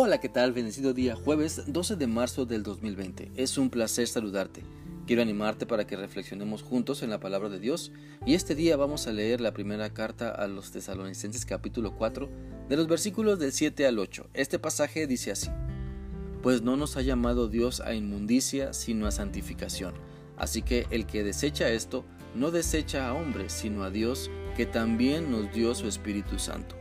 Hola, ¿qué tal? Bendecido día, jueves 12 de marzo del 2020. Es un placer saludarte. Quiero animarte para que reflexionemos juntos en la palabra de Dios y este día vamos a leer la primera carta a los tesalonicenses capítulo 4 de los versículos del 7 al 8. Este pasaje dice así, Pues no nos ha llamado Dios a inmundicia sino a santificación. Así que el que desecha esto no desecha a hombres sino a Dios que también nos dio su Espíritu Santo.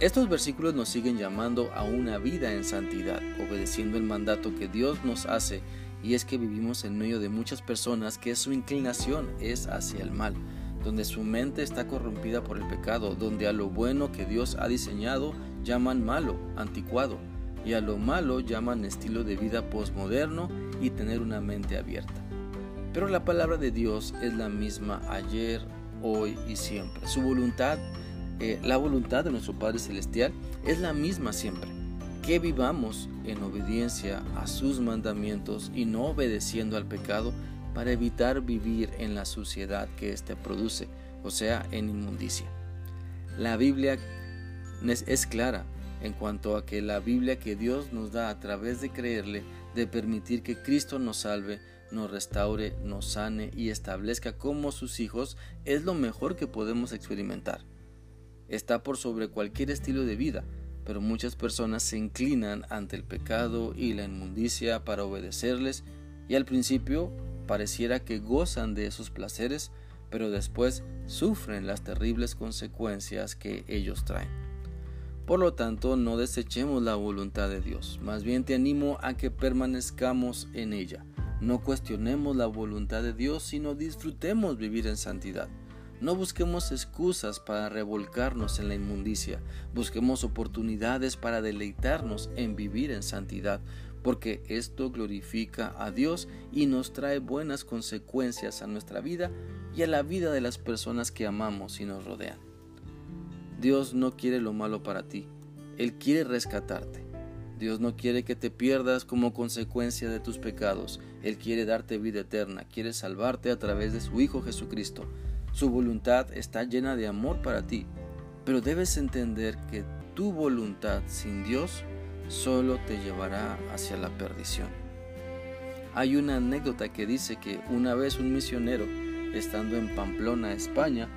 Estos versículos nos siguen llamando a una vida en santidad, obedeciendo el mandato que Dios nos hace, y es que vivimos en medio de muchas personas que su inclinación es hacia el mal, donde su mente está corrompida por el pecado, donde a lo bueno que Dios ha diseñado llaman malo, anticuado, y a lo malo llaman estilo de vida posmoderno y tener una mente abierta. Pero la palabra de Dios es la misma ayer, hoy y siempre. Su voluntad eh, la voluntad de nuestro Padre Celestial es la misma siempre, que vivamos en obediencia a sus mandamientos y no obedeciendo al pecado para evitar vivir en la suciedad que éste produce, o sea, en inmundicia. La Biblia es clara en cuanto a que la Biblia que Dios nos da a través de creerle, de permitir que Cristo nos salve, nos restaure, nos sane y establezca como sus hijos, es lo mejor que podemos experimentar está por sobre cualquier estilo de vida, pero muchas personas se inclinan ante el pecado y la inmundicia para obedecerles y al principio pareciera que gozan de esos placeres, pero después sufren las terribles consecuencias que ellos traen. Por lo tanto, no desechemos la voluntad de Dios, más bien te animo a que permanezcamos en ella. No cuestionemos la voluntad de Dios, sino disfrutemos vivir en santidad. No busquemos excusas para revolcarnos en la inmundicia, busquemos oportunidades para deleitarnos en vivir en santidad, porque esto glorifica a Dios y nos trae buenas consecuencias a nuestra vida y a la vida de las personas que amamos y nos rodean. Dios no quiere lo malo para ti, Él quiere rescatarte. Dios no quiere que te pierdas como consecuencia de tus pecados, Él quiere darte vida eterna, quiere salvarte a través de su Hijo Jesucristo. Su voluntad está llena de amor para ti, pero debes entender que tu voluntad sin Dios solo te llevará hacia la perdición. Hay una anécdota que dice que una vez un misionero, estando en Pamplona, España,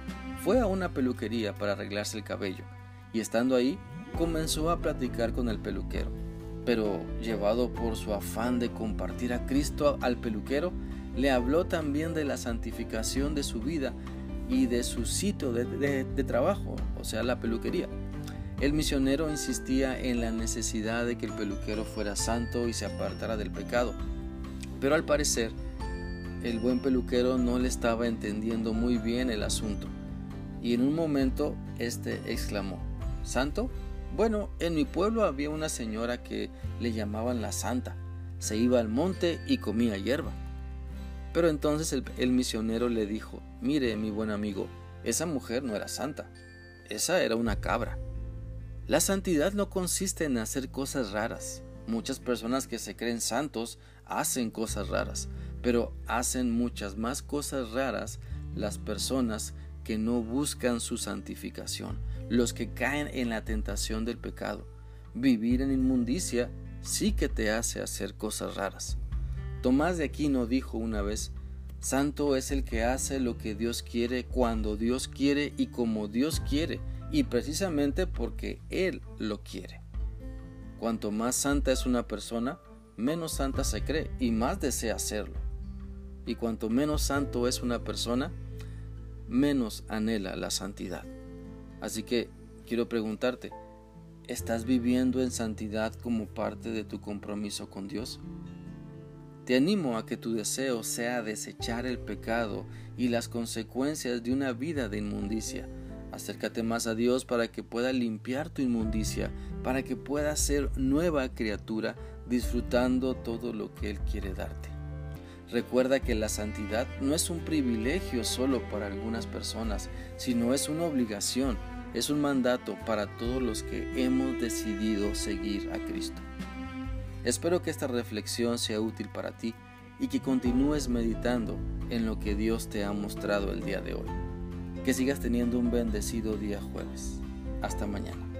fue a una peluquería para arreglarse el cabello y estando ahí comenzó a platicar con el peluquero. Pero llevado por su afán de compartir a Cristo al peluquero, le habló también de la santificación de su vida y de su sitio de, trabajo, o sea, la peluquería. El misionero insistía en la necesidad de que el peluquero fuera santo y se apartara del pecado. Pero al parecer, el buen peluquero no le estaba entendiendo muy bien el asunto. Y en un momento, este exclamó, ¿Santo? Bueno, en mi pueblo había una señora que le llamaban la santa. Se iba al monte y comía hierba. Pero entonces el, misionero le dijo, mire mi buen amigo, esa mujer no era santa, esa era una cabra. La santidad no consiste en hacer cosas raras. Muchas personas que se creen santos hacen cosas raras, pero hacen muchas más cosas raras las personas que no buscan su santificación, los que caen en la tentación del pecado. Vivir en inmundicia sí que te hace hacer cosas raras. Tomás de Aquino dijo una vez, Santo es el que hace lo que Dios quiere cuando Dios quiere y como Dios quiere, y precisamente porque Él lo quiere. Cuanto más santa es una persona, menos santa se cree y más desea serlo. Y cuanto menos santo es una persona, menos anhela la santidad. Así que quiero preguntarte, ¿estás viviendo en santidad como parte de tu compromiso con Dios? Te animo a que tu deseo sea desechar el pecado y las consecuencias de una vida de inmundicia. Acércate más a Dios para que pueda limpiar tu inmundicia, para que puedas ser nueva criatura disfrutando todo lo que Él quiere darte. Recuerda que la santidad no es un privilegio solo para algunas personas, sino es una obligación, es un mandato para todos los que hemos decidido seguir a Cristo. Espero que esta reflexión sea útil para ti y que continúes meditando en lo que Dios te ha mostrado el día de hoy. Que sigas teniendo un bendecido día jueves. Hasta mañana.